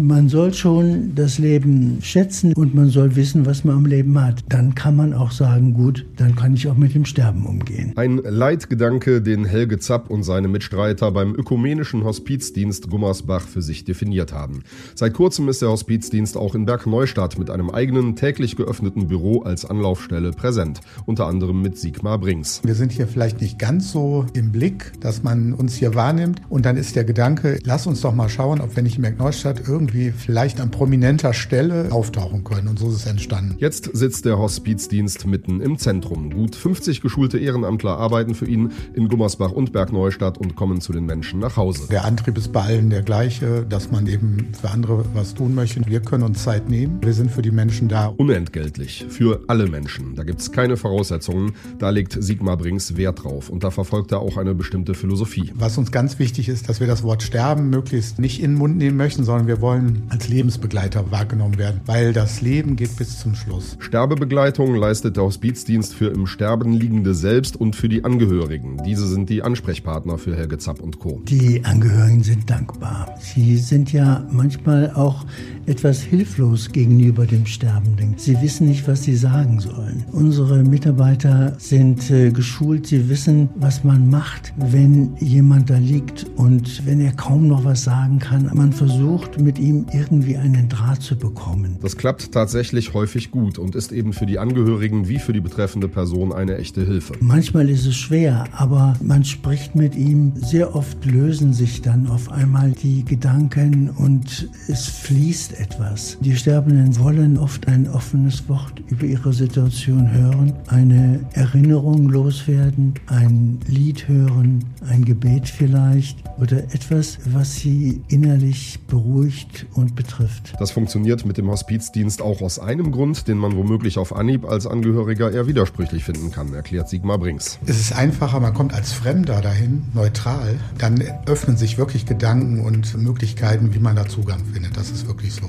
Man soll schon das Leben schätzen und man soll wissen, was man am Leben hat. Dann kann man auch sagen, gut, dann kann ich auch mit dem Sterben umgehen. Ein Leitgedanke, den Helge Zapp und seine Mitstreiter beim ökumenischen Hospizdienst Gummersbach für sich definiert haben. Seit kurzem ist der Hospizdienst auch in Bergneustadt mit einem eigenen täglich geöffneten Büro als Anlaufstelle präsent, unter anderem mit Sigmar Brings. Wir sind hier vielleicht nicht ganz so im Blick, dass man uns hier wahrnimmt und dann ist der Gedanke, lass uns doch mal schauen, ob wir nicht in Bergneustadt irgendwie irgendwie vielleicht an prominenter Stelle auftauchen können. Und so ist es entstanden. Jetzt sitzt der Hospizdienst mitten im Zentrum. Gut 50 geschulte Ehrenamtler arbeiten für ihn in Gummersbach und Bergneustadt und kommen zu den Menschen nach Hause. Der Antrieb ist bei allen der gleiche, dass man eben für andere was tun möchte. Wir können uns Zeit nehmen. Wir sind für die Menschen da. Unentgeltlich. Für alle Menschen. Da gibt es keine Voraussetzungen. Da legt Sigmar Brings Wert drauf. Und da verfolgt er auch eine bestimmte Philosophie. Was uns ganz wichtig ist, dass wir das Wort Sterben möglichst nicht in den Mund nehmen möchten, sondern wir wollen sollen als Lebensbegleiter wahrgenommen werden, weil das Leben geht bis zum Schluss. Sterbebegleitung leistet der Hospizdienst für im Sterben liegende selbst und für die Angehörigen. Diese sind die Ansprechpartner für Helge Zapp und Co. Die Angehörigen sind dankbar. Sie sind ja manchmal auch etwas hilflos gegenüber dem Sterbenden. Sie wissen nicht, was sie sagen sollen. Unsere Mitarbeiter sind äh, geschult, sie wissen, was man macht, wenn jemand da liegt und wenn er kaum noch was sagen kann. Man versucht mit ihm irgendwie einen Draht zu bekommen. Das klappt tatsächlich häufig gut und ist eben für die Angehörigen wie für die betreffende Person eine echte Hilfe. Manchmal ist es schwer, aber man spricht mit ihm. Sehr oft lösen sich dann auf einmal die Gedanken und es fließt etwas. Die Sterbenden wollen oft ein offenes Wort über ihre Situation hören, eine Erinnerung loswerden, ein Lied hören, ein Gebet vielleicht oder etwas, was sie innerlich beruhigt und betrifft. Das funktioniert mit dem Hospizdienst auch aus einem Grund, den man womöglich auf Anhieb als Angehöriger eher widersprüchlich finden kann, erklärt Sigmar Brings. Es ist einfacher, man kommt als Fremder dahin, neutral, dann öffnen sich wirklich Gedanken und Möglichkeiten, wie man da Zugang findet. Das ist wirklich so.